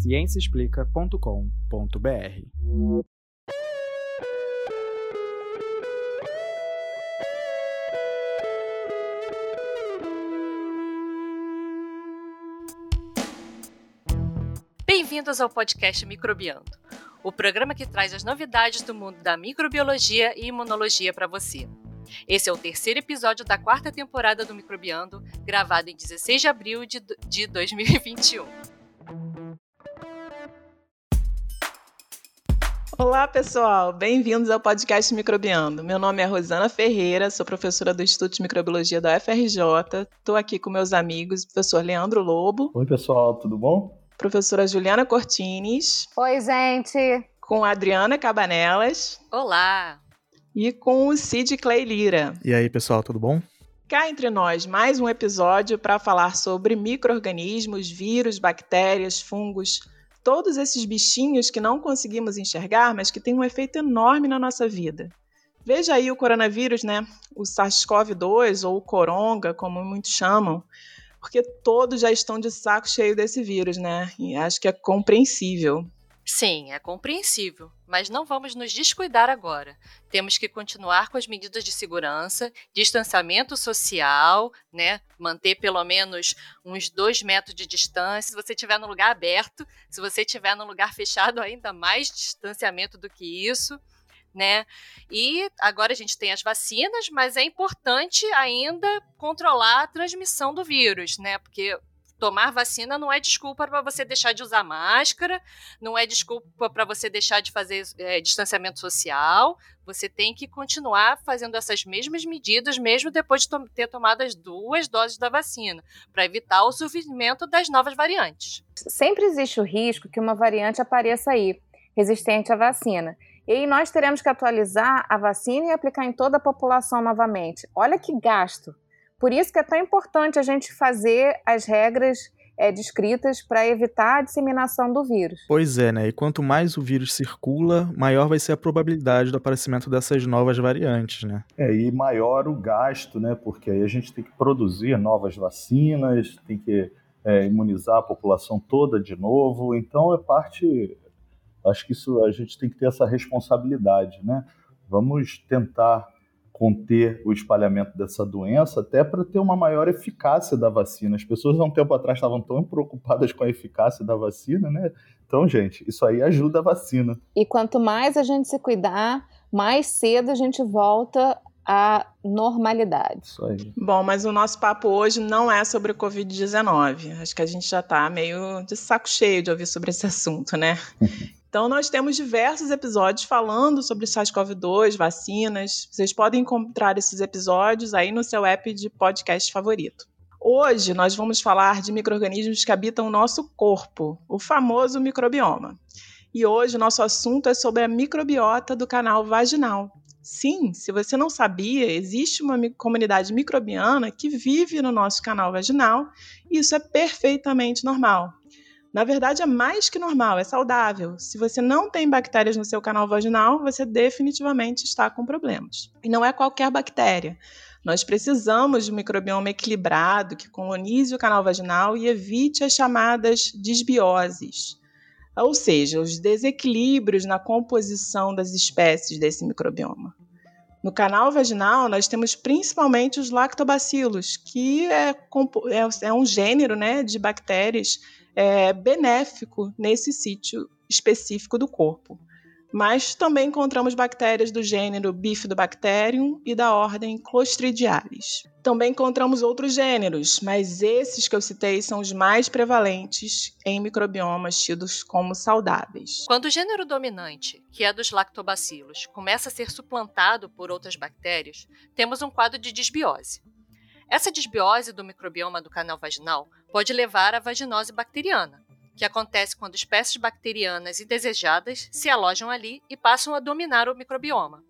ciênciaexplica.com.br. Bem-vindos ao podcast Microbiando, o programa que traz as novidades do mundo da microbiologia e imunologia para você. Esse é o terceiro episódio da quarta temporada do Microbiando, gravado em 16 de abril de, de 2021. Olá, pessoal! Bem-vindos ao podcast Microbiando. Meu nome é Rosana Ferreira, sou professora do Instituto de Microbiologia da UFRJ. Estou aqui com meus amigos, professor Leandro Lobo. Oi, pessoal, tudo bom? Professora Juliana Cortines. Oi, gente! Com a Adriana Cabanelas. Olá! E com o Cid Clay Lira. E aí, pessoal, tudo bom? Cá entre nós, mais um episódio para falar sobre micro-organismos, vírus, bactérias, fungos, todos esses bichinhos que não conseguimos enxergar, mas que têm um efeito enorme na nossa vida. Veja aí o coronavírus, né? O SARS-CoV-2 ou o coronga, como muitos chamam, porque todos já estão de saco cheio desse vírus, né? E acho que é compreensível. Sim, é compreensível, mas não vamos nos descuidar agora. Temos que continuar com as medidas de segurança, distanciamento social, né? Manter pelo menos uns dois metros de distância. Se você estiver no lugar aberto, se você estiver no lugar fechado, ainda mais distanciamento do que isso né? E agora a gente tem as vacinas, mas é importante ainda controlar a transmissão do vírus, né? Porque tomar vacina não é desculpa para você deixar de usar máscara, não é desculpa para você deixar de fazer é, distanciamento social. Você tem que continuar fazendo essas mesmas medidas, mesmo depois de to ter tomado as duas doses da vacina, para evitar o surgimento das novas variantes. Sempre existe o risco que uma variante apareça aí, resistente à vacina. E nós teremos que atualizar a vacina e aplicar em toda a população novamente. Olha que gasto. Por isso que é tão importante a gente fazer as regras é, descritas para evitar a disseminação do vírus. Pois é, né? E quanto mais o vírus circula, maior vai ser a probabilidade do aparecimento dessas novas variantes, né? É, e maior o gasto, né? Porque aí a gente tem que produzir novas vacinas, tem que é, imunizar a população toda de novo. Então é parte Acho que isso a gente tem que ter essa responsabilidade, né? Vamos tentar conter o espalhamento dessa doença, até para ter uma maior eficácia da vacina. As pessoas há um tempo atrás estavam tão preocupadas com a eficácia da vacina, né? Então, gente, isso aí ajuda a vacina. E quanto mais a gente se cuidar, mais cedo a gente volta à normalidade. Isso aí. Bom, mas o nosso papo hoje não é sobre o Covid-19. Acho que a gente já está meio de saco cheio de ouvir sobre esse assunto, né? Então, nós temos diversos episódios falando sobre SARS-CoV-2, vacinas. Vocês podem encontrar esses episódios aí no seu app de podcast favorito. Hoje, nós vamos falar de micro-organismos que habitam o nosso corpo, o famoso microbioma. E hoje, o nosso assunto é sobre a microbiota do canal vaginal. Sim, se você não sabia, existe uma comunidade microbiana que vive no nosso canal vaginal e isso é perfeitamente normal. Na verdade, é mais que normal, é saudável. Se você não tem bactérias no seu canal vaginal, você definitivamente está com problemas. E não é qualquer bactéria. Nós precisamos de um microbioma equilibrado que colonize o canal vaginal e evite as chamadas disbioses, ou seja, os desequilíbrios na composição das espécies desse microbioma. No canal vaginal, nós temos principalmente os lactobacilos, que é, é, é um gênero né, de bactérias é, benéfico nesse sítio específico do corpo. Mas também encontramos bactérias do gênero Bifidobacterium e da ordem Clostridialis. Também encontramos outros gêneros, mas esses que eu citei são os mais prevalentes em microbiomas tidos como saudáveis. Quando o gênero dominante, que é dos lactobacilos, começa a ser suplantado por outras bactérias, temos um quadro de disbiose. Essa disbiose do microbioma do canal vaginal pode levar à vaginose bacteriana, que acontece quando espécies bacterianas indesejadas se alojam ali e passam a dominar o microbioma.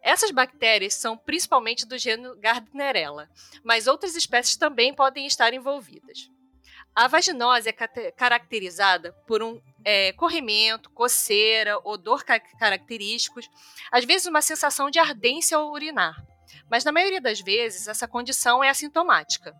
Essas bactérias são principalmente do gênero Gardnerella, mas outras espécies também podem estar envolvidas. A vaginose é caracterizada por um é, corrimento, coceira, odor característicos, às vezes uma sensação de ardência ao urinar mas na maioria das vezes essa condição é assintomática.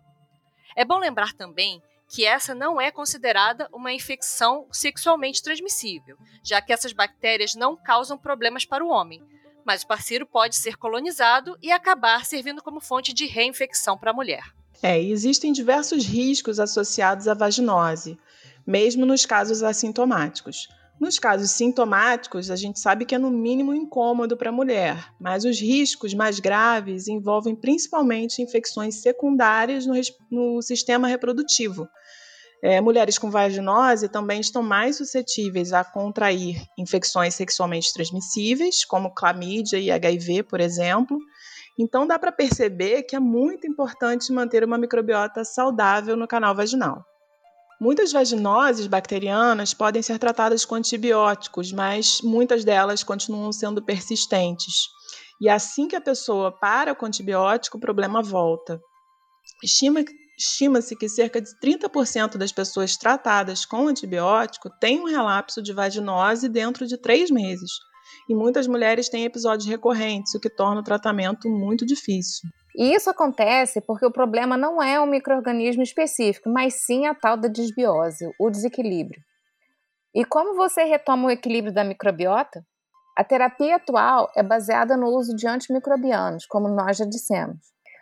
É bom lembrar também que essa não é considerada uma infecção sexualmente transmissível, já que essas bactérias não causam problemas para o homem, mas o parceiro pode ser colonizado e acabar servindo como fonte de reinfecção para a mulher. É, existem diversos riscos associados à vaginose, mesmo nos casos assintomáticos. Nos casos sintomáticos, a gente sabe que é no mínimo incômodo para a mulher, mas os riscos mais graves envolvem principalmente infecções secundárias no, no sistema reprodutivo. É, mulheres com vaginose também estão mais suscetíveis a contrair infecções sexualmente transmissíveis, como clamídia e HIV, por exemplo. Então, dá para perceber que é muito importante manter uma microbiota saudável no canal vaginal. Muitas vaginoses bacterianas podem ser tratadas com antibióticos, mas muitas delas continuam sendo persistentes. E assim que a pessoa para com o antibiótico, o problema volta. Estima-se que cerca de 30% das pessoas tratadas com antibiótico têm um relapso de vaginose dentro de três meses. E muitas mulheres têm episódios recorrentes, o que torna o tratamento muito difícil. E isso acontece porque o problema não é um microorganismo específico, mas sim a tal da desbiose, o desequilíbrio. E como você retoma o equilíbrio da microbiota? A terapia atual é baseada no uso de antimicrobianos, como nós já dissemos.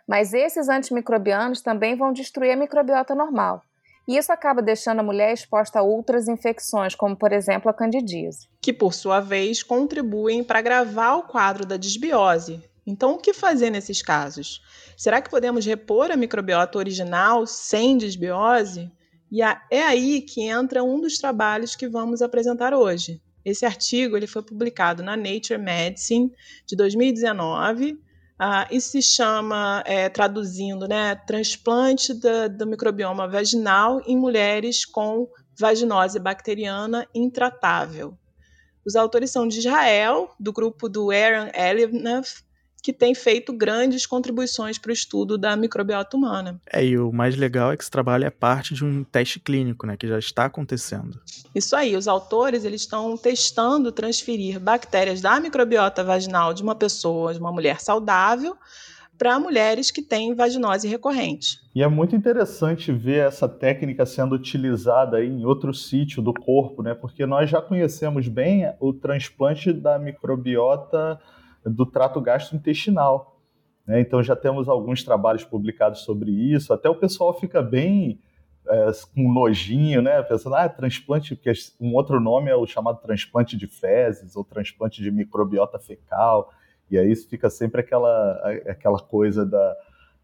Mas esses antimicrobianos também vão destruir a microbiota normal. E isso acaba deixando a mulher exposta a outras infecções, como por exemplo a candidíase. Que, por sua vez, contribuem para agravar o quadro da desbiose, então, o que fazer nesses casos? Será que podemos repor a microbiota original sem desbiose? E é aí que entra um dos trabalhos que vamos apresentar hoje. Esse artigo ele foi publicado na Nature Medicine de 2019 uh, ah, e se chama, é, traduzindo, né, transplante da, do microbioma vaginal em mulheres com vaginose bacteriana intratável. Os autores são de Israel, do grupo do Aaron Elifnaf, que tem feito grandes contribuições para o estudo da microbiota humana. É, e o mais legal é que esse trabalho é parte de um teste clínico, né, que já está acontecendo. Isso aí, os autores eles estão testando transferir bactérias da microbiota vaginal de uma pessoa, de uma mulher saudável, para mulheres que têm vaginose recorrente. E é muito interessante ver essa técnica sendo utilizada em outro sítio do corpo, né? Porque nós já conhecemos bem o transplante da microbiota do trato gastrointestinal. Né? Então já temos alguns trabalhos publicados sobre isso. Até o pessoal fica bem é, com nojinho, né? Pensando, ah, transplante, porque um outro nome é o chamado transplante de fezes ou transplante de microbiota fecal. E aí fica sempre aquela, aquela coisa da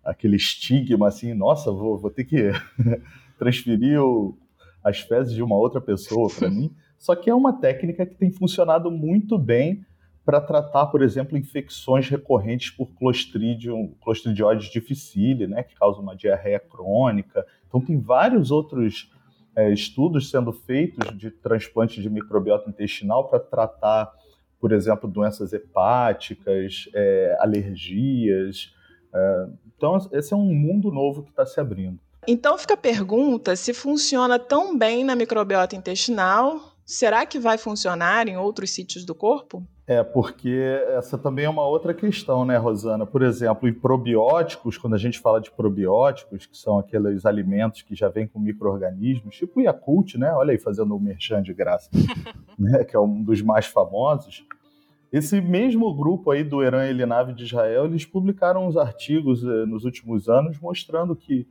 aquele estigma assim, nossa, vou, vou ter que transferir o, as fezes de uma outra pessoa para mim. Só que é uma técnica que tem funcionado muito bem para tratar, por exemplo, infecções recorrentes por Clostridium, Clostridioides difficile, né, que causa uma diarreia crônica. Então, tem vários outros é, estudos sendo feitos de transplante de microbiota intestinal para tratar, por exemplo, doenças hepáticas, é, alergias. É, então, esse é um mundo novo que está se abrindo. Então fica a pergunta se funciona tão bem na microbiota intestinal, será que vai funcionar em outros sítios do corpo? É, porque essa também é uma outra questão, né, Rosana? Por exemplo, em probióticos, quando a gente fala de probióticos, que são aqueles alimentos que já vêm com micro-organismos, tipo o Yakult, né? Olha aí, fazendo o merchan de graça, né? que é um dos mais famosos. Esse mesmo grupo aí do Eran Elinave de Israel, eles publicaram uns artigos eh, nos últimos anos mostrando que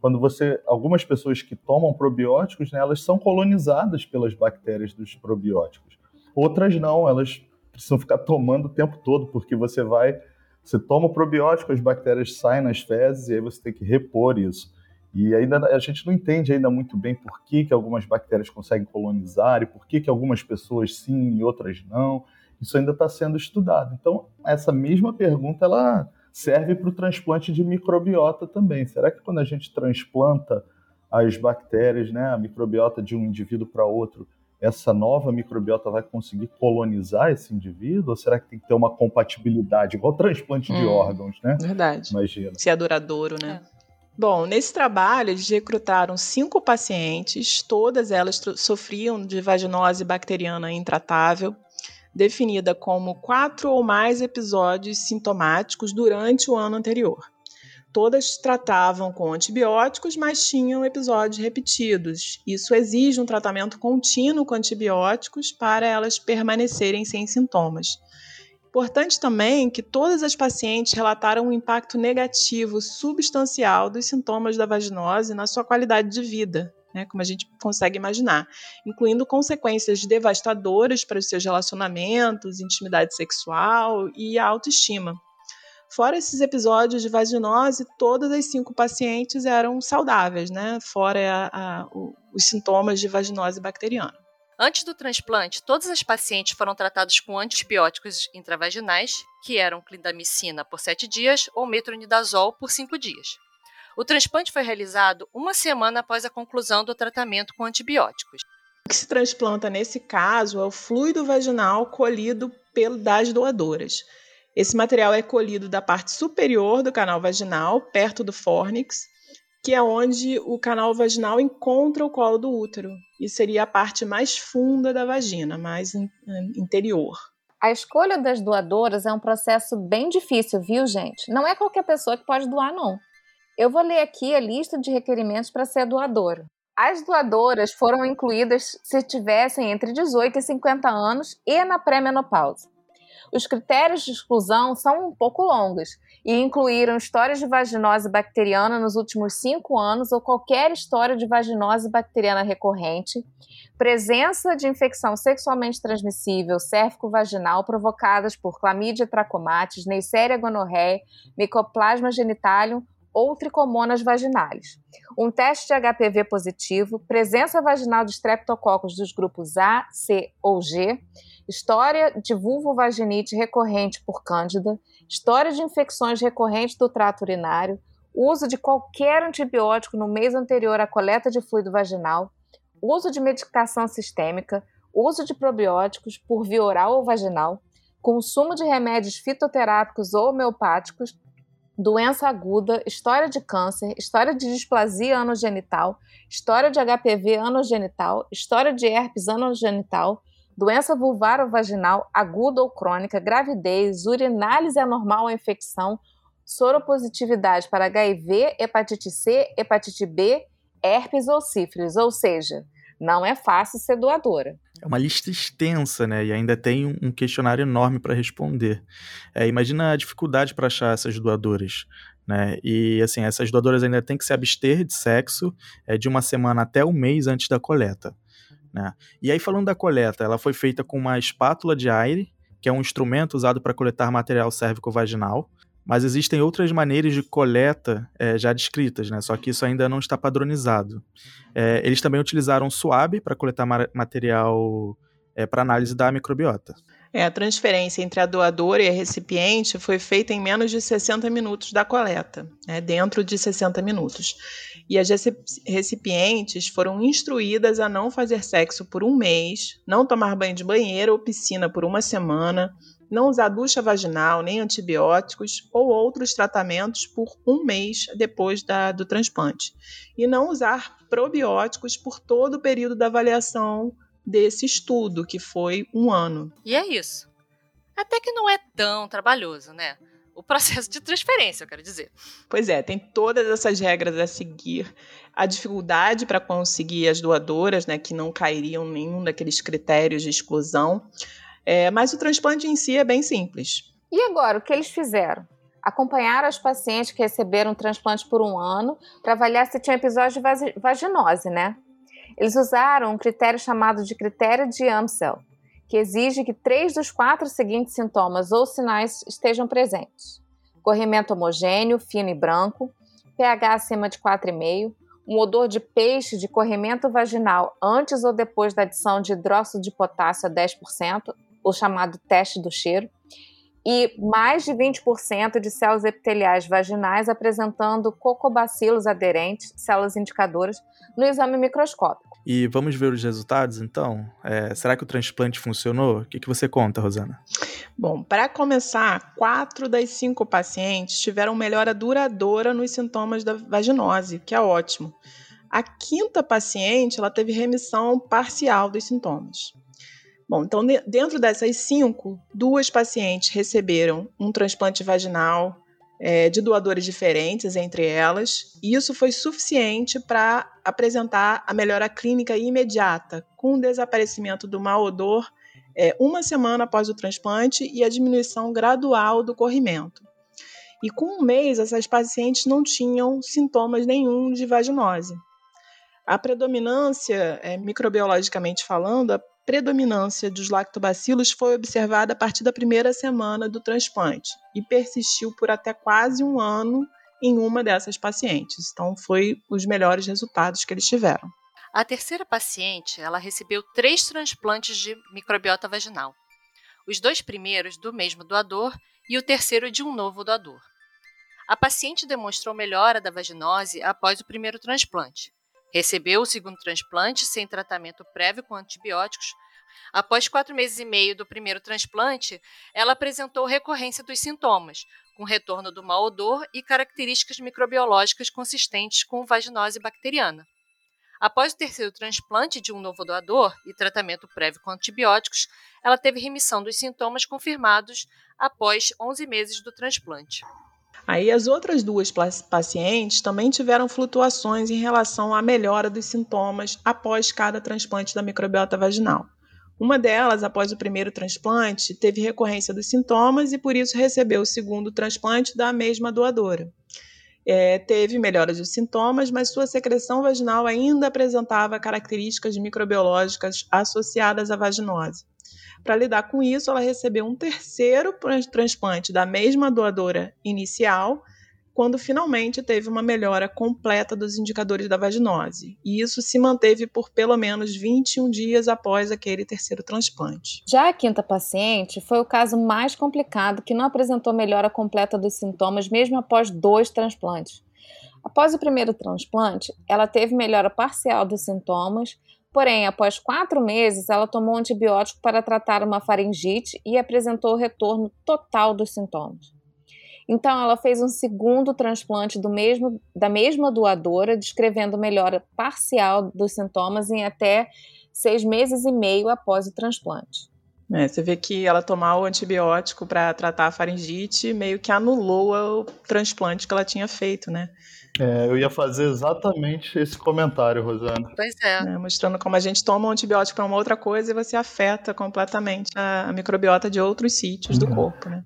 quando você, algumas pessoas que tomam probióticos, né, elas são colonizadas pelas bactérias dos probióticos. Outras não, elas precisam ficar tomando o tempo todo, porque você vai, você toma o probiótico, as bactérias saem nas fezes e aí você tem que repor isso. E ainda a gente não entende ainda muito bem por que, que algumas bactérias conseguem colonizar e por que, que algumas pessoas sim e outras não. Isso ainda está sendo estudado. Então, essa mesma pergunta ela serve para o transplante de microbiota também. Será que quando a gente transplanta as bactérias, né, a microbiota de um indivíduo para outro, essa nova microbiota vai conseguir colonizar esse indivíduo? Ou será que tem que ter uma compatibilidade, igual transplante hum, de órgãos, né? Verdade. Imagina. Se é duradouro, né? É. Bom, nesse trabalho eles recrutaram cinco pacientes, todas elas sofriam de vaginose bacteriana intratável, definida como quatro ou mais episódios sintomáticos durante o ano anterior. Todas tratavam com antibióticos, mas tinham episódios repetidos. Isso exige um tratamento contínuo com antibióticos para elas permanecerem sem sintomas. Importante também que todas as pacientes relataram um impacto negativo substancial dos sintomas da vaginose na sua qualidade de vida, né, como a gente consegue imaginar, incluindo consequências devastadoras para os seus relacionamentos, intimidade sexual e a autoestima. Fora esses episódios de vaginose, todas as cinco pacientes eram saudáveis, né? Fora a, a, os sintomas de vaginose bacteriana. Antes do transplante, todas as pacientes foram tratadas com antibióticos intravaginais, que eram clindamicina por sete dias ou metronidazol por cinco dias. O transplante foi realizado uma semana após a conclusão do tratamento com antibióticos. O que se transplanta nesse caso é o fluido vaginal colhido das doadoras. Esse material é colhido da parte superior do canal vaginal, perto do fórnix, que é onde o canal vaginal encontra o colo do útero. E seria a parte mais funda da vagina, mais interior. A escolha das doadoras é um processo bem difícil, viu, gente? Não é qualquer pessoa que pode doar, não. Eu vou ler aqui a lista de requerimentos para ser doadora. As doadoras foram incluídas se tivessem entre 18 e 50 anos e na pré-menopausa. Os critérios de exclusão são um pouco longos e incluíram histórias de vaginose bacteriana nos últimos cinco anos ou qualquer história de vaginose bacteriana recorrente, presença de infecção sexualmente transmissível cérvico-vaginal provocadas por clamídia trachomatis, Neisseria gonorreia, Mycoplasma genitalium ou tricomonas vaginais. Um teste de HPV positivo, presença vaginal de streptococcus dos grupos A, C ou G, história de vulvovaginite recorrente por cândida, história de infecções recorrentes do trato urinário, uso de qualquer antibiótico no mês anterior à coleta de fluido vaginal, uso de medicação sistêmica, uso de probióticos por via oral ou vaginal, consumo de remédios fitoterápicos ou homeopáticos, doença aguda, história de câncer, história de displasia anogenital, história de HPV anogenital, história de herpes anogenital, doença vulvar ou vaginal aguda ou crônica, gravidez, urinálise anormal ou infecção, soropositividade para HIV, hepatite C, hepatite B, herpes ou sífilis, ou seja, não é fácil ser doadora. É uma lista extensa, né? E ainda tem um questionário enorme para responder. É, imagina a dificuldade para achar essas doadoras. Né? E assim, essas doadoras ainda têm que se abster de sexo é, de uma semana até um mês antes da coleta. Né? E aí, falando da coleta, ela foi feita com uma espátula de aire, que é um instrumento usado para coletar material cérvico-vaginal, mas existem outras maneiras de coleta é, já descritas, né? só que isso ainda não está padronizado. É, eles também utilizaram suave para coletar material é, para análise da microbiota. É, a transferência entre a doadora e a recipiente foi feita em menos de 60 minutos da coleta, né, dentro de 60 minutos. E as recipientes foram instruídas a não fazer sexo por um mês, não tomar banho de banheiro ou piscina por uma semana, não usar ducha vaginal, nem antibióticos ou outros tratamentos por um mês depois da, do transplante. E não usar probióticos por todo o período da avaliação desse estudo, que foi um ano. E é isso. Até que não é tão trabalhoso, né? O processo de transferência, eu quero dizer. Pois é, tem todas essas regras a seguir. A dificuldade para conseguir as doadoras, né, que não cairiam em nenhum daqueles critérios de exclusão. É, mas o transplante em si é bem simples. E agora, o que eles fizeram? Acompanharam as pacientes que receberam transplante por um ano para avaliar se tinha episódio de vaginose, né? Eles usaram um critério chamado de critério de Amsel, que exige que três dos quatro seguintes sintomas ou sinais estejam presentes: corrimento homogêneo, fino e branco, pH acima de 4,5, um odor de peixe de corrimento vaginal antes ou depois da adição de hidróxido de potássio a 10%, o chamado teste do cheiro, e mais de 20% de células epiteliais vaginais apresentando cocobacilos aderentes, células indicadoras, no exame microscópico. E vamos ver os resultados, então? É, será que o transplante funcionou? O que, que você conta, Rosana? Bom, para começar, quatro das cinco pacientes tiveram melhora duradoura nos sintomas da vaginose, que é ótimo. A quinta paciente, ela teve remissão parcial dos sintomas. Bom, então dentro dessas cinco, duas pacientes receberam um transplante vaginal é, de doadores diferentes entre elas, e isso foi suficiente para apresentar a melhora clínica imediata, com o desaparecimento do mau odor é, uma semana após o transplante e a diminuição gradual do corrimento. E com um mês, essas pacientes não tinham sintomas nenhum de vaginose. A predominância, é, microbiologicamente falando, a predominância dos lactobacilos foi observada a partir da primeira semana do transplante e persistiu por até quase um ano em uma dessas pacientes. Então, foi os melhores resultados que eles tiveram. A terceira paciente, ela recebeu três transplantes de microbiota vaginal. Os dois primeiros do mesmo doador e o terceiro de um novo doador. A paciente demonstrou melhora da vaginose após o primeiro transplante. Recebeu o segundo transplante sem tratamento prévio com antibióticos. Após quatro meses e meio do primeiro transplante, ela apresentou recorrência dos sintomas, com retorno do mau odor e características microbiológicas consistentes com vaginose bacteriana. Após o terceiro transplante de um novo doador e tratamento prévio com antibióticos, ela teve remissão dos sintomas confirmados após 11 meses do transplante. Aí as outras duas pacientes também tiveram flutuações em relação à melhora dos sintomas após cada transplante da microbiota vaginal. Uma delas, após o primeiro transplante, teve recorrência dos sintomas e por isso recebeu o segundo transplante da mesma doadora. É, teve melhora dos sintomas, mas sua secreção vaginal ainda apresentava características microbiológicas associadas à vaginose. Para lidar com isso, ela recebeu um terceiro transplante da mesma doadora inicial, quando finalmente teve uma melhora completa dos indicadores da vaginose. E isso se manteve por pelo menos 21 dias após aquele terceiro transplante. Já a quinta paciente foi o caso mais complicado, que não apresentou melhora completa dos sintomas mesmo após dois transplantes. Após o primeiro transplante, ela teve melhora parcial dos sintomas, Porém, após quatro meses, ela tomou antibiótico para tratar uma faringite e apresentou o retorno total dos sintomas. Então, ela fez um segundo transplante mesmo, da mesma doadora, descrevendo melhora parcial dos sintomas em até seis meses e meio após o transplante. É, você vê que ela tomar o antibiótico para tratar a faringite meio que anulou o transplante que ela tinha feito, né? É, eu ia fazer exatamente esse comentário, Rosana. Pois é. é mostrando como a gente toma um antibiótico para uma outra coisa e você afeta completamente a, a microbiota de outros sítios uhum. do corpo, né?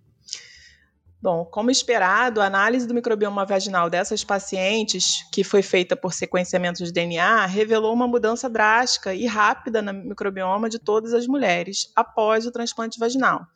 Bom, como esperado, a análise do microbioma vaginal dessas pacientes, que foi feita por sequenciamento de DNA, revelou uma mudança drástica e rápida no microbioma de todas as mulheres após o transplante vaginal.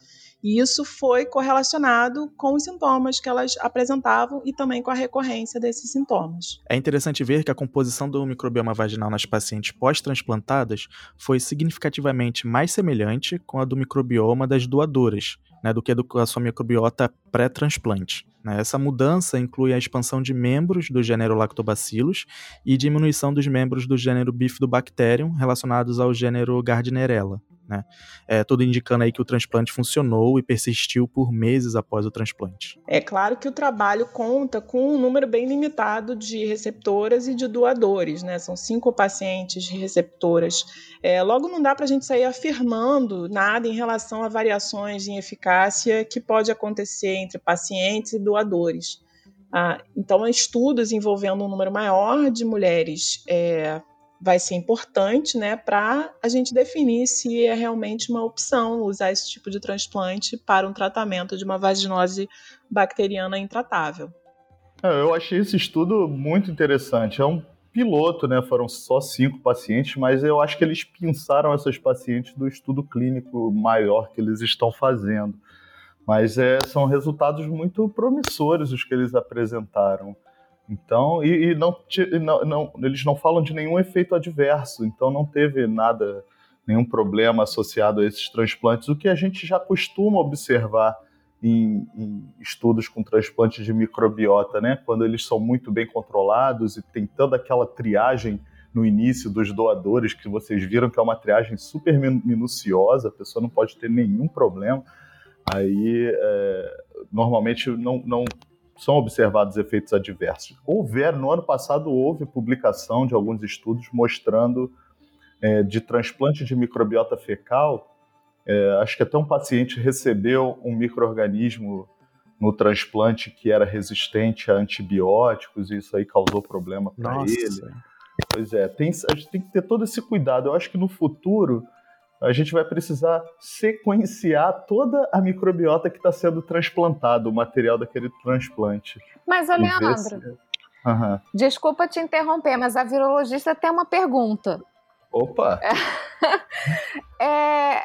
E isso foi correlacionado com os sintomas que elas apresentavam e também com a recorrência desses sintomas. É interessante ver que a composição do microbioma vaginal nas pacientes pós-transplantadas foi significativamente mais semelhante com a do microbioma das doadoras, né, do que a sua microbiota pré-transplante. Né? Essa mudança inclui a expansão de membros do gênero Lactobacillus e diminuição dos membros do gênero Bifidobacterium relacionados ao gênero Gardnerella. Né? É, tudo indicando aí que o transplante funcionou e persistiu por meses após o transplante. É claro que o trabalho conta com um número bem limitado de receptoras e de doadores, né? São cinco pacientes receptoras. É, logo, não dá para a gente sair afirmando nada em relação a variações em eficácia que pode acontecer entre pacientes e doadores. Ah, então, estudos envolvendo um número maior de mulheres é, vai ser importante, né, para a gente definir se é realmente uma opção usar esse tipo de transplante para um tratamento de uma vaginose bacteriana intratável. É, eu achei esse estudo muito interessante. É um piloto, né? Foram só cinco pacientes, mas eu acho que eles pinçaram essas pacientes do estudo clínico maior que eles estão fazendo. Mas é, são resultados muito promissores os que eles apresentaram. Então, e, e não, não, eles não falam de nenhum efeito adverso, então não teve nada, nenhum problema associado a esses transplantes, o que a gente já costuma observar em, em, estudos com transplantes de microbiota, né? Quando eles são muito bem controlados e tem toda aquela triagem no início dos doadores, que vocês viram que é uma triagem super minuciosa, a pessoa não pode ter nenhum problema. Aí, é, normalmente, não, não são observados efeitos adversos. Houver, no ano passado, houve publicação de alguns estudos mostrando é, de transplante de microbiota fecal. É, acho que até um paciente recebeu um microorganismo no transplante que era resistente a antibióticos, e isso aí causou problema para ele. Pois é, tem, a gente tem que ter todo esse cuidado. Eu acho que no futuro a gente vai precisar sequenciar toda a microbiota que está sendo transplantado, o material daquele transplante. Mas, Leandro, se... uhum. desculpa te interromper, mas a virologista tem uma pergunta. Opa! é,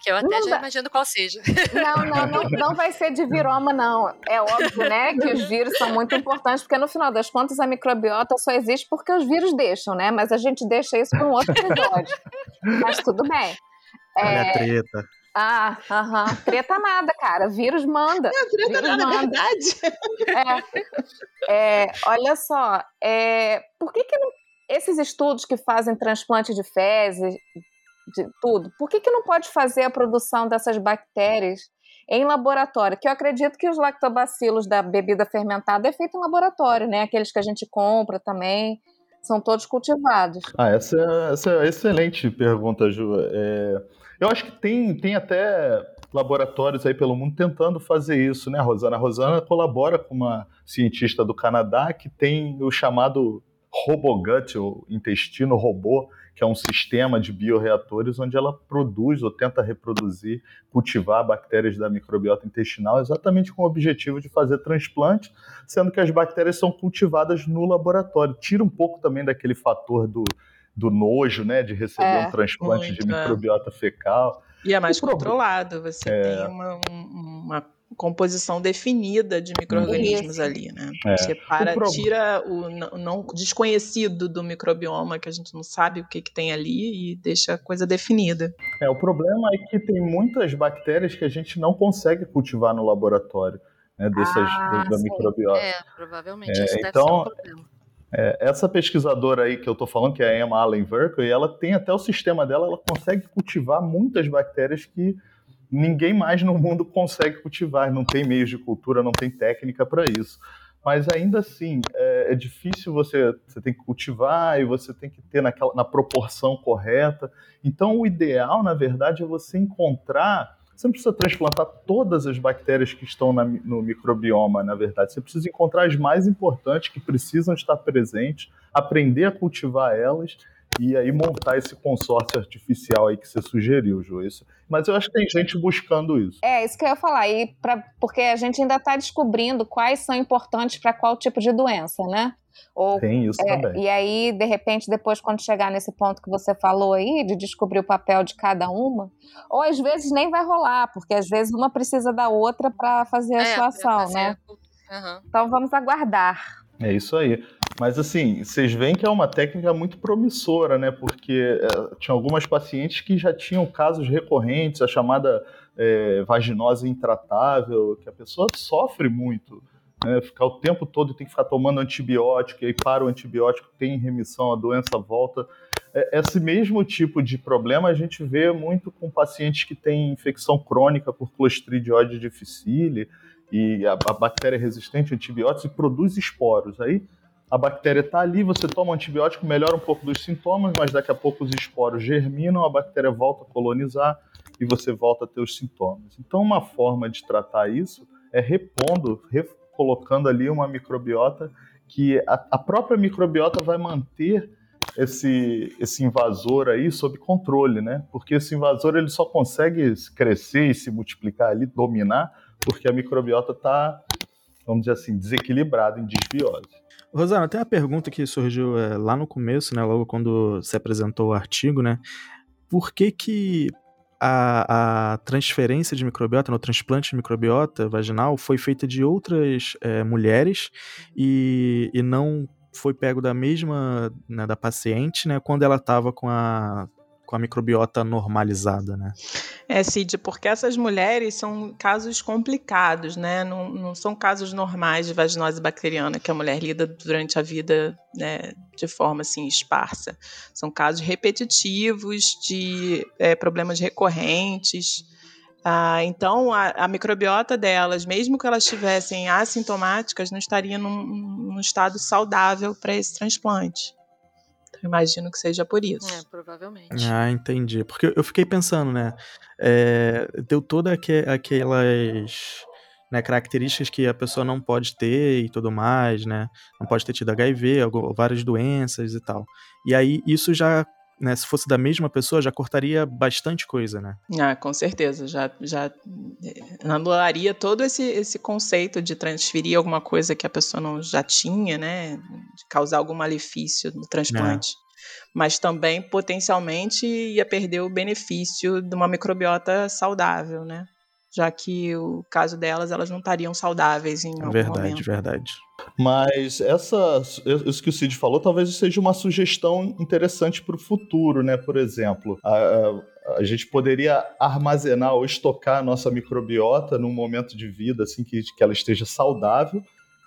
que eu até não já dá. imagino qual seja. Não, não, não, não vai ser de viroma, não. É óbvio, né, que os vírus são muito importantes, porque no final das contas a microbiota só existe porque os vírus deixam, né? Mas a gente deixa isso para um outro episódio. Mas tudo bem. Olha é... a treta. Ah, aham. Treta nada, cara. Vírus manda. É, treta vírus nada, manda. verdade. É, é, olha só, é, por que, que não, esses estudos que fazem transplante de fezes, de tudo, por que, que não pode fazer a produção dessas bactérias em laboratório? Que eu acredito que os lactobacilos da bebida fermentada é feito em laboratório, né? Aqueles que a gente compra também, são todos cultivados. Ah, essa é, essa é excelente pergunta, Ju. É, eu acho que tem, tem até laboratórios aí pelo mundo tentando fazer isso, né, Rosana? A Rosana colabora com uma cientista do Canadá que tem o chamado RoboGut, o intestino robô, que é um sistema de bioreatores onde ela produz ou tenta reproduzir, cultivar bactérias da microbiota intestinal, exatamente com o objetivo de fazer transplante, sendo que as bactérias são cultivadas no laboratório. Tira um pouco também daquele fator do, do nojo, né, de receber é, um transplante muito, de é. microbiota é. fecal. E é mais controlado, você é. tem uma, uma composição definida de micro-organismos ali, né? É. Separa, o tira o não desconhecido do microbioma, que a gente não sabe o que, que tem ali, e deixa a coisa definida. É, o problema é que tem muitas bactérias que a gente não consegue cultivar no laboratório, né? Dessas, ah, da, microbiota. É, provavelmente. É, isso então, deve ser um problema. É, essa pesquisadora aí que eu estou falando, que é a Emma Allen Verkel, ela tem até o sistema dela, ela consegue cultivar muitas bactérias que ninguém mais no mundo consegue cultivar, não tem meios de cultura, não tem técnica para isso. Mas ainda assim, é, é, difícil você, você tem que cultivar e você tem que ter naquela, na proporção correta. Então, o ideal, na verdade, é você encontrar. Você não precisa transplantar todas as bactérias que estão na, no microbioma, na verdade. Você precisa encontrar as mais importantes que precisam estar presentes, aprender a cultivar elas e aí montar esse consórcio artificial aí que você sugeriu, Ju. Isso. Mas eu acho que tem gente buscando isso. É, isso que eu ia falar. E pra, porque a gente ainda está descobrindo quais são importantes para qual tipo de doença, né? Ou, tem isso é, também. E aí, de repente, depois, quando chegar nesse ponto que você falou aí, de descobrir o papel de cada uma, ou às vezes nem vai rolar, porque às vezes uma precisa da outra para fazer a é, sua ação, né? Uhum. Então vamos aguardar. É isso aí. Mas assim, vocês veem que é uma técnica muito promissora, né? Porque é, tinha algumas pacientes que já tinham casos recorrentes, a chamada é, vaginose intratável, que a pessoa sofre muito. Né? Ficar o tempo todo tem que ficar tomando antibiótico, e aí para o antibiótico, tem remissão, a doença volta. É, esse mesmo tipo de problema a gente vê muito com pacientes que têm infecção crônica por Clostridiode difficile, e a, a bactéria é resistente a antibióticos e produz esporos. Aí a bactéria está ali, você toma um antibiótico, melhora um pouco dos sintomas, mas daqui a pouco os esporos germinam, a bactéria volta a colonizar e você volta a ter os sintomas. Então, uma forma de tratar isso é repondo, colocando ali uma microbiota que a, a própria microbiota vai manter esse, esse invasor aí sob controle, né? Porque esse invasor ele só consegue crescer e se multiplicar ali, dominar, porque a microbiota está, vamos dizer assim, desequilibrada em desbiose. Rosana, tem uma pergunta que surgiu é, lá no começo, né, logo quando se apresentou o artigo, né? Por que que a, a transferência de microbiota, no transplante de microbiota vaginal, foi feita de outras é, mulheres e, e não foi pego da mesma, né, da paciente, né, quando ela estava com a com a microbiota normalizada, né? É, Cid, porque essas mulheres são casos complicados, né? Não, não são casos normais de vaginose bacteriana que a mulher lida durante a vida né, de forma assim esparsa. São casos repetitivos de é, problemas recorrentes. Ah, então, a, a, microbiota delas, mesmo que elas estivessem assintomáticas, não estaria num, num estado saudável para esse transplante. Imagino que seja por isso. É, provavelmente. Ah, entendi. Porque eu fiquei pensando, né? É, deu toda aquelas né, características que a pessoa não pode ter e tudo mais, né? Não pode ter tido HIV, várias doenças e tal. E aí isso já né, se fosse da mesma pessoa, já cortaria bastante coisa, né? Ah, com certeza. Já, já eh, anularia todo esse, esse conceito de transferir alguma coisa que a pessoa não já tinha, né? De causar algum malefício no transplante. É. Mas também, potencialmente, ia perder o benefício de uma microbiota saudável, né? já que o caso delas, elas não estariam saudáveis em algum verdade, momento. Verdade, verdade. Mas essa, isso que o Cid falou, talvez seja uma sugestão interessante para o futuro, né? Por exemplo, a, a, gente poderia armazenar ou estocar a nossa microbiota num momento de vida assim que, que ela esteja saudável,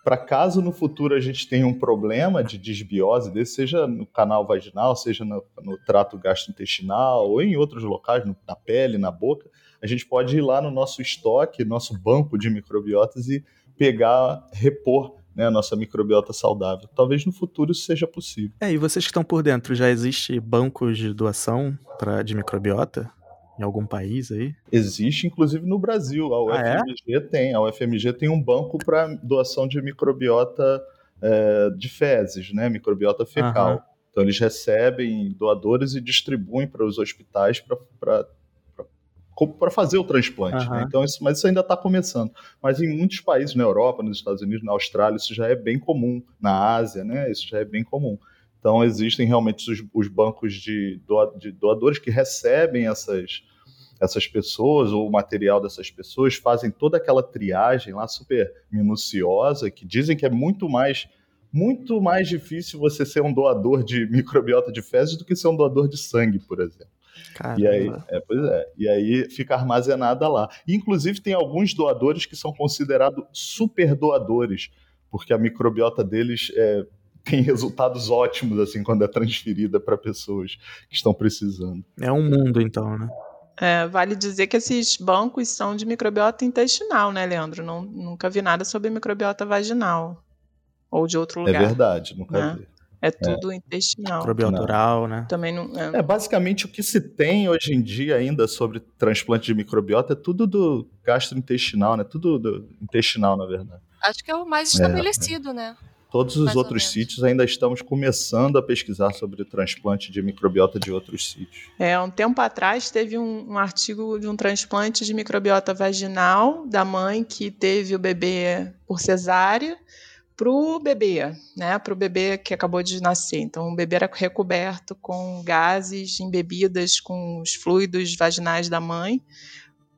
para caso no futuro a gente tenha um problema de desbiose desse, seja no canal vaginal, seja no, no trato gastrointestinal ou em outros locais, no, na pele, na boca, a gente pode ir lá no nosso estoque, nosso banco de microbiotas e pegar, repor né, a nossa microbiota saudável. Talvez no futuro isso seja possível. É, e vocês que estão por dentro, já existe bancos de doação pra, de microbiota? Em algum país aí? Existe, inclusive no Brasil. A UFMG ah, é? tem. A UFMG tem um banco para doação de microbiota é, de fezes, né? Microbiota fecal. Uhum. Então eles recebem doadores e distribuem para os hospitais para para fazer o transplante. Uhum. Né? Então, isso, mas isso ainda está começando. Mas em muitos países, na Europa, nos Estados Unidos, na Austrália, isso já é bem comum. Na Ásia, né? Isso já é bem comum. Então, existem realmente os, os bancos de, doa, de doadores que recebem essas, essas pessoas ou o material dessas pessoas, fazem toda aquela triagem lá super minuciosa, que dizem que é muito mais muito mais difícil você ser um doador de microbiota de fezes do que ser um doador de sangue, por exemplo. Caramba. E aí, é, pois é, e aí fica armazenada lá. inclusive tem alguns doadores que são considerados super doadores, porque a microbiota deles é, tem resultados ótimos assim quando é transferida para pessoas que estão precisando. É um mundo então, né? É, vale dizer que esses bancos são de microbiota intestinal, né, Leandro? Não, nunca vi nada sobre microbiota vaginal ou de outro é lugar. É verdade, nunca né? vi. É tudo é. intestinal. Microbiota né? Também não. É. é. basicamente o que se tem hoje em dia ainda sobre transplante de microbiota é tudo do gastrointestinal, né? Tudo do intestinal, na verdade. Acho que é o mais é, estabelecido, é. né? Todos os mais outros sítios ainda estamos começando a pesquisar sobre o transplante de microbiota de outros sítios. É, um tempo atrás teve um, um artigo de um transplante de microbiota vaginal da mãe que teve o bebê por cesárea para o bebê, né? Para o bebê que acabou de nascer. Então, o bebê era recoberto com gases embebidas com os fluidos vaginais da mãe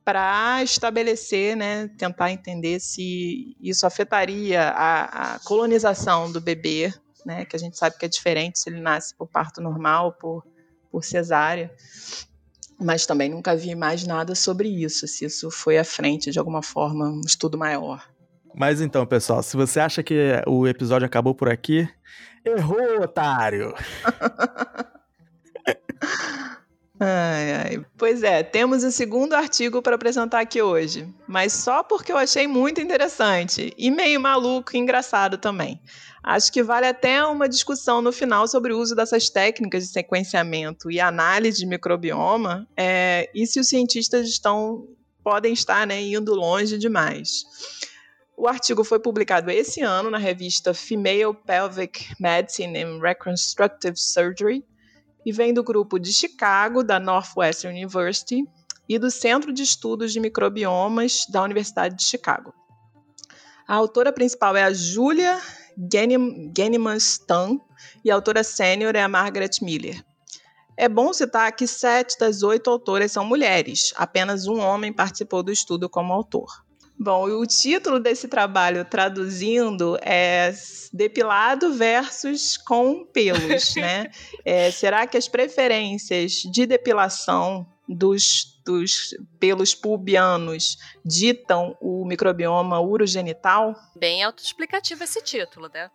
para estabelecer, né, tentar entender se isso afetaria a, a, colonização do bebê, né, que a gente sabe que é diferente se ele nasce por parto normal, por, por cesárea. Mas também nunca vi mais nada sobre isso, se isso foi à frente de alguma forma, um estudo maior. Mas então, pessoal, se você acha que o episódio acabou por aqui, errou, otário! Ai, ai. Pois é, temos o segundo artigo para apresentar aqui hoje, mas só porque eu achei muito interessante e meio maluco e engraçado também. Acho que vale até uma discussão no final sobre o uso dessas técnicas de sequenciamento e análise de microbioma é, e se os cientistas estão podem estar né, indo longe demais. O artigo foi publicado esse ano na revista Female Pelvic Medicine and Reconstructive Surgery e vem do grupo de Chicago, da Northwestern University, e do Centro de Estudos de Microbiomas da Universidade de Chicago. A autora principal é a Julia Genneman-Stan e a autora sênior é a Margaret Miller. É bom citar que sete das oito autoras são mulheres, apenas um homem participou do estudo como autor. Bom, o título desse trabalho, traduzindo, é Depilado versus com pelos, né? É, será que as preferências de depilação dos, dos pelos pubianos ditam o microbioma urogenital? Bem autoexplicativo esse título, né?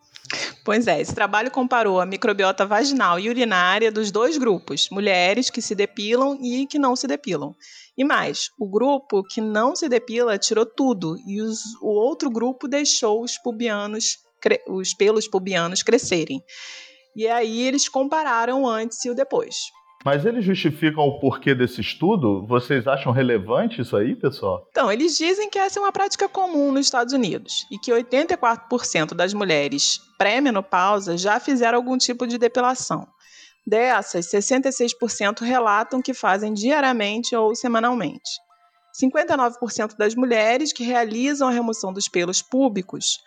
Pois é, esse trabalho comparou a microbiota vaginal e urinária dos dois grupos, mulheres que se depilam e que não se depilam. E mais, o grupo que não se depila tirou tudo e os, o outro grupo deixou os pubianos, os pelos pubianos crescerem. E aí eles compararam o antes e o depois. Mas eles justificam o porquê desse estudo? Vocês acham relevante isso aí, pessoal? Então, eles dizem que essa é uma prática comum nos Estados Unidos e que 84% das mulheres pré-menopausa já fizeram algum tipo de depilação. Dessas, 66% relatam que fazem diariamente ou semanalmente. 59% das mulheres que realizam a remoção dos pelos públicos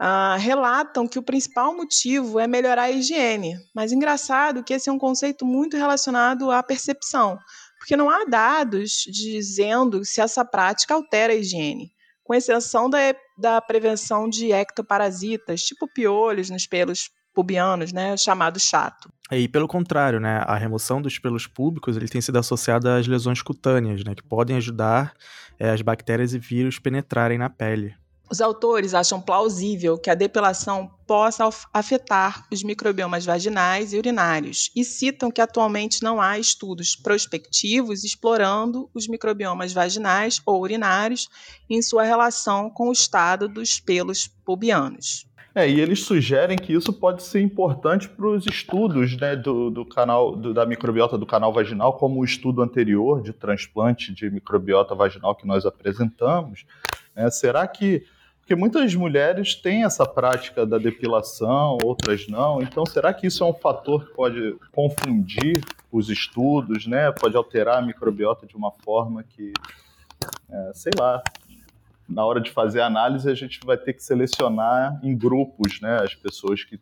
uh, relatam que o principal motivo é melhorar a higiene. Mas engraçado que esse é um conceito muito relacionado à percepção, porque não há dados dizendo se essa prática altera a higiene, com exceção da, da prevenção de ectoparasitas, tipo piolhos nos pelos pubianos, né, chamado chato. E pelo contrário, né, a remoção dos pelos públicos ele tem sido associada às lesões cutâneas, né, que podem ajudar é, as bactérias e vírus penetrarem na pele. Os autores acham plausível que a depilação possa afetar os microbiomas vaginais e urinários e citam que atualmente não há estudos prospectivos explorando os microbiomas vaginais ou urinários em sua relação com o estado dos pelos pubianos. É, e eles sugerem que isso pode ser importante para os estudos né, do, do canal do, da microbiota do canal vaginal, como o estudo anterior de transplante de microbiota vaginal que nós apresentamos. É, será que porque muitas mulheres têm essa prática da depilação, outras não. Então, será que isso é um fator que pode confundir os estudos, né? Pode alterar a microbiota de uma forma que, é, sei lá, na hora de fazer a análise a gente vai ter que selecionar em grupos, né? As pessoas que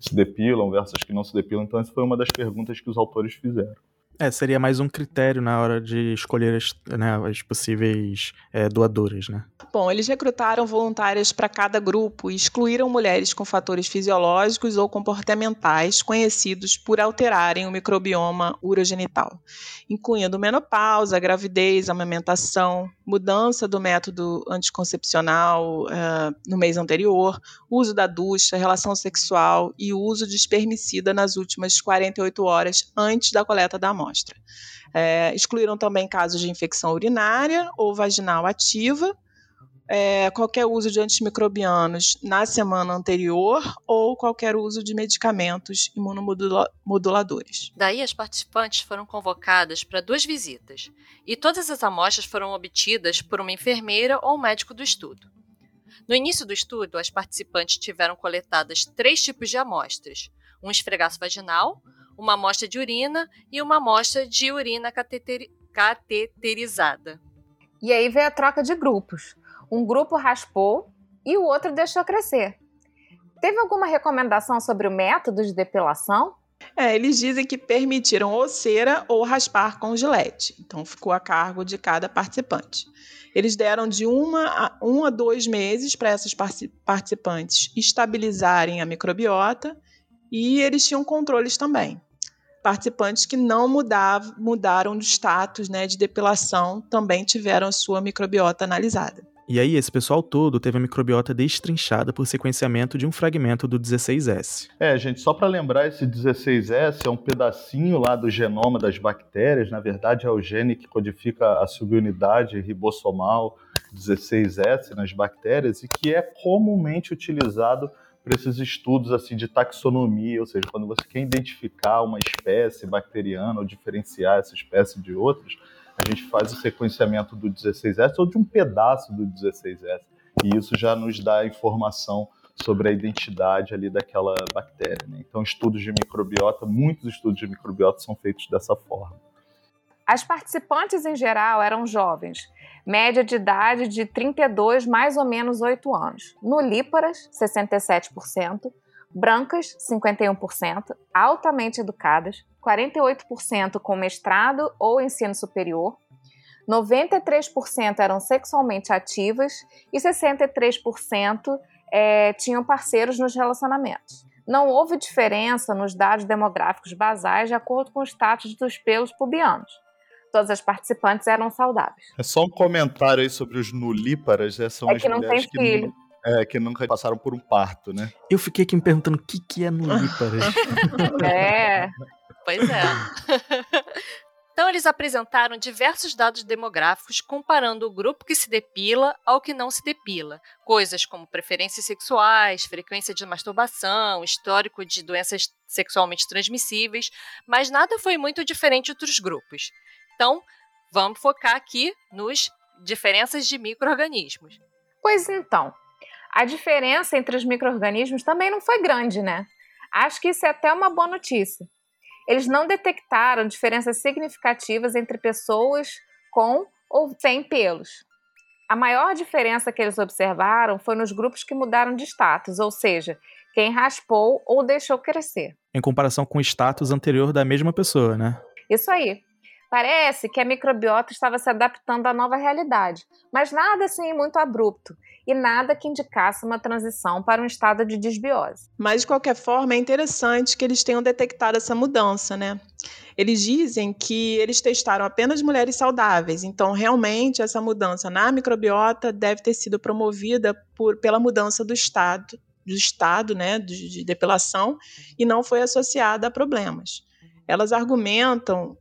se depilam versus que não se depilam. Então, essa foi uma das perguntas que os autores fizeram. É, seria mais um critério na hora de escolher as, né, as possíveis é, doadoras, né? Bom, eles recrutaram voluntárias para cada grupo e excluíram mulheres com fatores fisiológicos ou comportamentais conhecidos por alterarem o microbioma urogenital, incluindo menopausa, gravidez, amamentação, mudança do método anticoncepcional uh, no mês anterior, uso da ducha, relação sexual e uso de espermicida nas últimas 48 horas antes da coleta da amostra. É, excluíram também casos de infecção urinária ou vaginal ativa é, qualquer uso de antimicrobianos na semana anterior ou qualquer uso de medicamentos imunomoduladores. Daí, as participantes foram convocadas para duas visitas e todas as amostras foram obtidas por uma enfermeira ou um médico do estudo. No início do estudo, as participantes tiveram coletadas três tipos de amostras: um esfregaço vaginal, uma amostra de urina e uma amostra de urina cateterizada. E aí veio a troca de grupos. Um grupo raspou e o outro deixou crescer. Teve alguma recomendação sobre o método de depilação? É, eles dizem que permitiram ou cera ou raspar com gilete. Então ficou a cargo de cada participante. Eles deram de uma a, um a dois meses para essas participantes estabilizarem a microbiota e eles tinham controles também. Participantes que não mudavam, mudaram de status né, de depilação também tiveram sua microbiota analisada. E aí, esse pessoal todo teve a microbiota destrinchada por sequenciamento de um fragmento do 16S. É, gente, só para lembrar, esse 16S é um pedacinho lá do genoma das bactérias, na verdade é o gene que codifica a subunidade ribossomal 16S nas bactérias e que é comumente utilizado para esses estudos assim de taxonomia, ou seja, quando você quer identificar uma espécie bacteriana ou diferenciar essa espécie de outras, a gente faz o sequenciamento do 16S ou de um pedaço do 16S. E isso já nos dá informação sobre a identidade ali daquela bactéria. Né? Então, estudos de microbiota, muitos estudos de microbiota são feitos dessa forma. As participantes em geral eram jovens, média de idade de 32 mais ou menos 8 anos. Nulíparas, 67%, brancas, 51%, altamente educadas, 48% com mestrado ou ensino superior, 93% eram sexualmente ativas e 63% é, tinham parceiros nos relacionamentos. Não houve diferença nos dados demográficos basais de acordo com o status dos pelos pubianos. Todas as participantes eram saudáveis. É só um comentário aí sobre os nulíparas. Né? São é que não tem filho. É, que nunca passaram por um parto, né? Eu fiquei aqui me perguntando o que, que é nulíparas. é. Pois é. Então, eles apresentaram diversos dados demográficos comparando o grupo que se depila ao que não se depila. Coisas como preferências sexuais, frequência de masturbação, histórico de doenças sexualmente transmissíveis, mas nada foi muito diferente entre os grupos. Então, vamos focar aqui nos diferenças de micro-organismos. Pois então, a diferença entre os micro-organismos também não foi grande, né? Acho que isso é até uma boa notícia eles não detectaram diferenças significativas entre pessoas com ou sem pelos. A maior diferença que eles observaram foi nos grupos que mudaram de status, ou seja, quem raspou ou deixou crescer. Em comparação com o status anterior da mesma pessoa, né? Isso aí. Parece que a microbiota estava se adaptando à nova realidade, mas nada assim muito abrupto e nada que indicasse uma transição para um estado de desbiose. Mas, de qualquer forma, é interessante que eles tenham detectado essa mudança, né? Eles dizem que eles testaram apenas mulheres saudáveis, então realmente essa mudança na microbiota deve ter sido promovida por, pela mudança do estado, do estado, né, de, de depilação, e não foi associada a problemas. Elas argumentam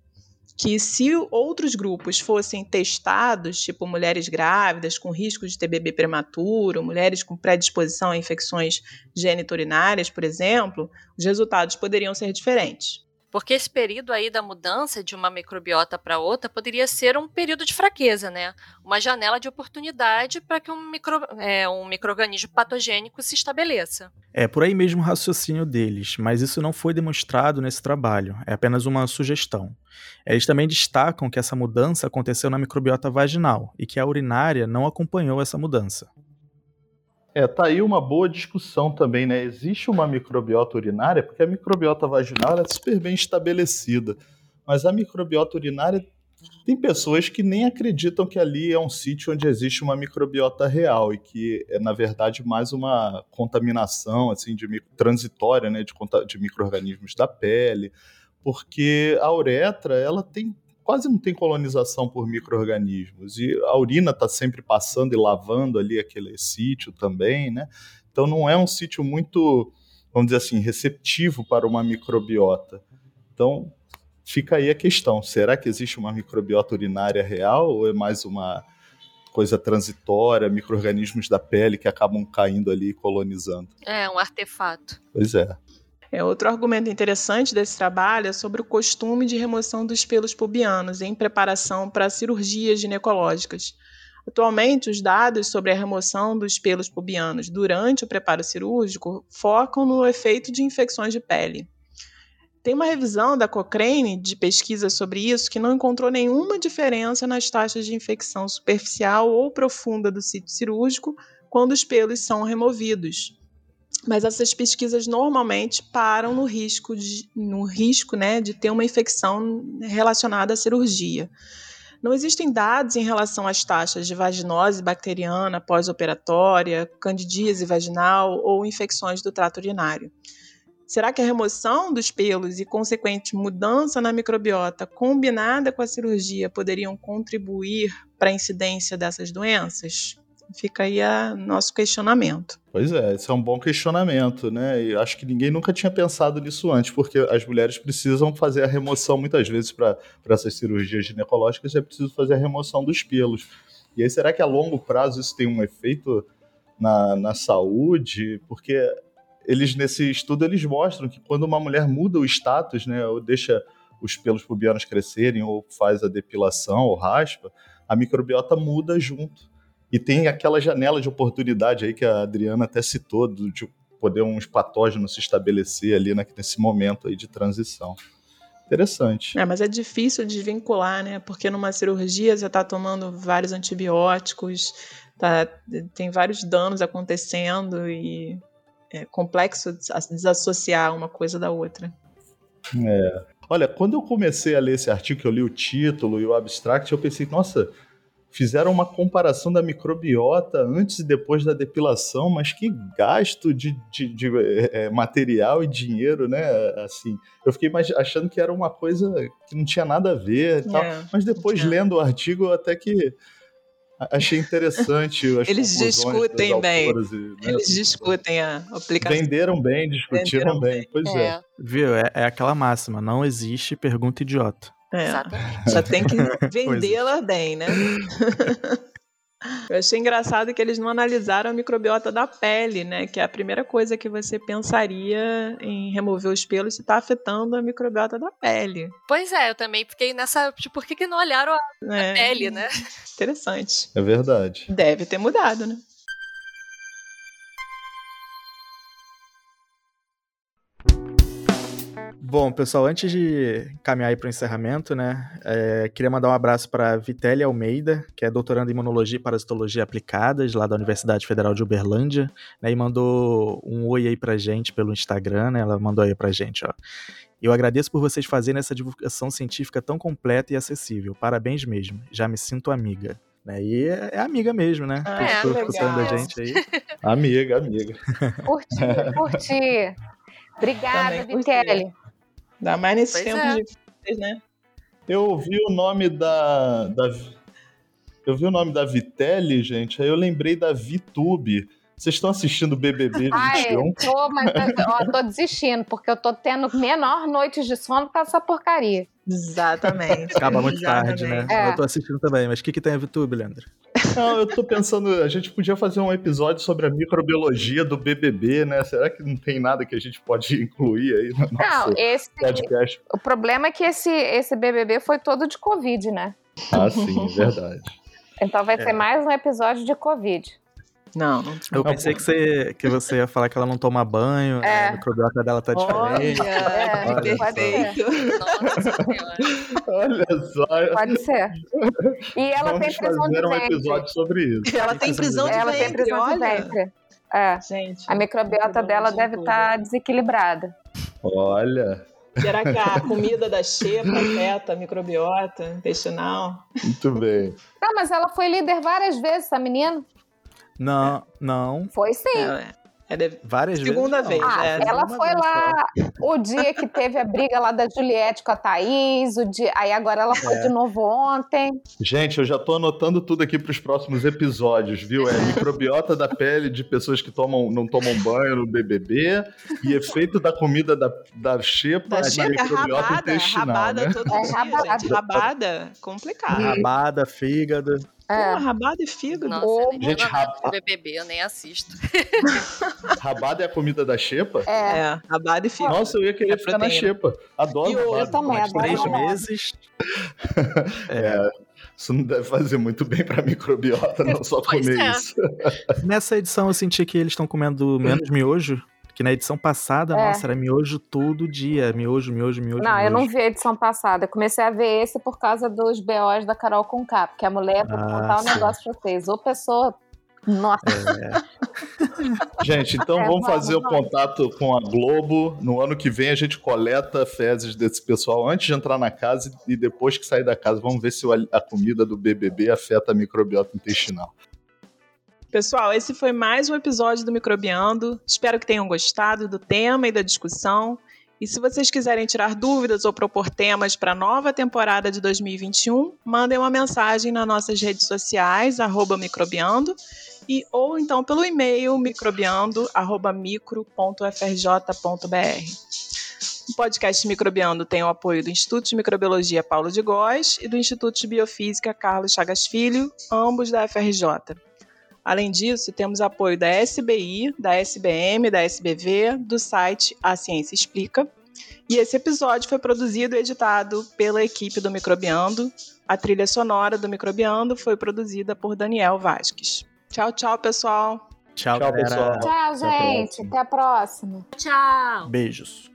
que se outros grupos fossem testados, tipo mulheres grávidas com risco de ter bebê prematuro, mulheres com predisposição a infecções geniturinárias, por exemplo, os resultados poderiam ser diferentes. Porque esse período aí da mudança de uma microbiota para outra poderia ser um período de fraqueza, né? Uma janela de oportunidade para que um, micro, é, um microorganismo patogênico se estabeleça. É por aí mesmo o raciocínio deles, mas isso não foi demonstrado nesse trabalho, é apenas uma sugestão. Eles também destacam que essa mudança aconteceu na microbiota vaginal e que a urinária não acompanhou essa mudança. É, tá aí uma boa discussão também, né? Existe uma microbiota urinária, porque a microbiota vaginal é super bem estabelecida, mas a microbiota urinária tem pessoas que nem acreditam que ali é um sítio onde existe uma microbiota real e que é na verdade mais uma contaminação assim de transitória, né, de, de microrganismos da pele, porque a uretra ela tem quase não tem colonização por micro-organismos. E a urina está sempre passando e lavando ali aquele sítio também, né? Então não é um sítio muito, vamos dizer assim, receptivo para uma microbiota. Então fica aí a questão: será que existe uma microbiota urinária real ou é mais uma coisa transitória, micro-organismos da pele que acabam caindo ali e colonizando? É, um artefato. Pois é. É, outro argumento interessante desse trabalho é sobre o costume de remoção dos pelos pubianos em preparação para cirurgias ginecológicas. Atualmente, os dados sobre a remoção dos pelos pubianos durante o preparo cirúrgico focam no efeito de infecções de pele. Tem uma revisão da Cochrane de pesquisa sobre isso que não encontrou nenhuma diferença nas taxas de infecção superficial ou profunda do sítio cirúrgico quando os pelos são removidos mas essas pesquisas normalmente param no risco de, no risco, né, de ter uma infecção relacionada à cirurgia. Não existem dados em relação às taxas de vaginose bacteriana pós-operatória, candidíase vaginal ou infecções do trato urinário. Será que a remoção dos pelos e consequente mudança na microbiota combinada com a cirurgia poderiam contribuir para a incidência dessas doenças? Fica aí o nosso questionamento. Pois é, esse é um bom questionamento, né? E acho que ninguém nunca tinha pensado nisso antes, porque as mulheres precisam fazer a remoção, muitas vezes, para essas cirurgias ginecológicas, é preciso fazer a remoção dos pelos. E aí, será que a longo prazo isso tem um efeito na, na saúde? Porque eles, nesse estudo, eles mostram que quando uma mulher muda o status, né, ou deixa os pelos pubianos crescerem, ou faz a depilação, ou raspa, a microbiota muda junto. E tem aquela janela de oportunidade aí que a Adriana até citou, de poder uns patógenos se estabelecer ali nesse momento aí de transição. Interessante. É, mas é difícil de vincular, né? Porque numa cirurgia você está tomando vários antibióticos, tá, tem vários danos acontecendo e é complexo desassociar uma coisa da outra. É. Olha, quando eu comecei a ler esse artigo, que eu li o título e o abstract, eu pensei, nossa, fizeram uma comparação da microbiota antes e depois da depilação, mas que gasto de, de, de é, material e dinheiro, né? Assim, eu fiquei achando que era uma coisa que não tinha nada a ver, tal, é, mas depois lendo o artigo até que achei interessante. Eles discutem bem. E, né, Eles discutem a aplicação. Venderam bem, discutiram Venderam bem. bem. Pois é. é. Viu? É, é aquela máxima: não existe pergunta idiota. É, Exatamente. já tem que vendê-la bem, né? Eu achei engraçado que eles não analisaram a microbiota da pele, né? Que é a primeira coisa que você pensaria em remover os pelos se está afetando a microbiota da pele. Pois é, eu também fiquei nessa. Tipo, por que, que não olharam a É, pele, né? Interessante. É verdade. Deve ter mudado, né? Bom, pessoal, antes de caminhar para o encerramento, né, é, queria mandar um abraço para Vitélia Almeida, que é doutoranda em Imunologia e Parasitologia Aplicadas, lá da Universidade Federal de Uberlândia, né, e mandou um oi aí pra gente pelo Instagram, né, ela mandou aí pra gente, ó. Eu agradeço por vocês fazerem essa divulgação científica tão completa e acessível. Parabéns mesmo. Já me sinto amiga. Né, e é, é amiga mesmo, né? Ah, é, estou legal. escutando a gente aí. Amiga, amiga. Curti, curti. Obrigada. Vitelli. Ainda mais nesses Pois tempos é. difíceis, né? Eu ouvi o nome da, da. Eu vi o nome da Vitelli, gente, aí eu lembrei da VTube. Vocês estão assistindo BBB 21? Ai, tô, mas ó, tô desistindo, porque eu tô tendo menor noites de sono causa dessa porcaria. Exatamente. Acaba muito tarde, né? Exatamente. É. Eu tô assistindo também, mas o que, que tem a VTube, Leandro? Não, eu tô pensando, a gente podia fazer um episódio sobre a microbiologia do BBB, né? Será que não tem nada que a gente pode incluir aí no nosso Não, esse, podcast? o problema é que esse, esse BBB foi todo de Covid, né? Ah, sim, é verdade. Então vai É. ser mais um episódio de Covid. Não, não Eu Não, pensei que você, que você ia falar que ela não toma banho, É. a microbiota dela tá diferente. Olha, É, perfeito. Nossa senhora. Olha só, Pode ser. E ela vamos tem prisão de fazer um ventre. episódio sobre isso. Ela tem prisão de Ela ventre, tem prisão de olha. ventre. É. Gente, A microbiota dela deve tudo. estar desequilibrada. Olha, Será que a comida da xepa afeta a microbiota intestinal? muito bem. Não, mas ela foi líder várias vezes, essa menina. Não, não. Foi sim. É, é Várias Segunda vezes. não. vez, Ah, é, ela foi lá o dia que teve a briga lá da Juliette com a Thaís, o dia... aí agora ela foi É. de novo ontem. Gente, eu já tô anotando tudo aqui pros próximos episódios, viu? É microbiota da pele de pessoas que tomam, não tomam banho no BBB e efeito da comida da, da xepa Da na xepa é microbiota rabada, intestinal, rabada né? todo É dia, rabada. gente. Rabada, complicado. Rabada, fígado. É. Pô, rabada e fígado. Nossa, nem Gente, eu de BBB, eu nem assisto. Rabada é a comida da xepa? É. É, rabada e fígado. Nossa, eu ia querer É ficar na proteína. xepa. Adoro E rabada. também, Mais adoro três rabada. meses. É, isso não deve fazer muito bem pra microbiota, não só Pois comer é. isso. Nessa edição eu senti que eles estão comendo menos miojo. Que na edição passada, É. nossa, era miojo todo dia. Miojo, miojo, miojo. Não, eu miojo. não vi a edição passada. Eu comecei a ver esse por causa dos BOs da Carol Conká, porque a mulher, vou Ah, contar um negócio pra vocês. Ô pessoa. Nossa, É, Gente, então É, vamos vamos, fazer o vamos. contato com a Globo. No ano que vem a gente coleta fezes desse pessoal antes de entrar na casa e depois que sair da casa. Vamos ver se a comida do BBB afeta a microbiota intestinal. Pessoal, esse foi mais um episódio do Microbiando. Espero que tenham gostado do tema e da discussão. E se vocês quiserem tirar dúvidas ou propor temas para a nova temporada de 2021, mandem uma mensagem nas nossas redes sociais, microbiando, e, ou então pelo e-mail microbiando.micro.frj.br. O podcast Microbiando tem o apoio do Instituto de Microbiologia Paulo de Góes e do Instituto de Biofísica Carlos Chagas Filho, ambos da FRJ. Além disso, temos apoio da SBI, da SBM, da SBV, do site A Ciência Explica. E esse episódio foi produzido e editado pela equipe do Microbiando. A trilha sonora do Microbiando foi produzida por Daniel Vasques. Tchau, tchau, pessoal. Tchau, Tchau, pessoal. tchau, Até a gente. Até a próxima. Tchau! Beijos.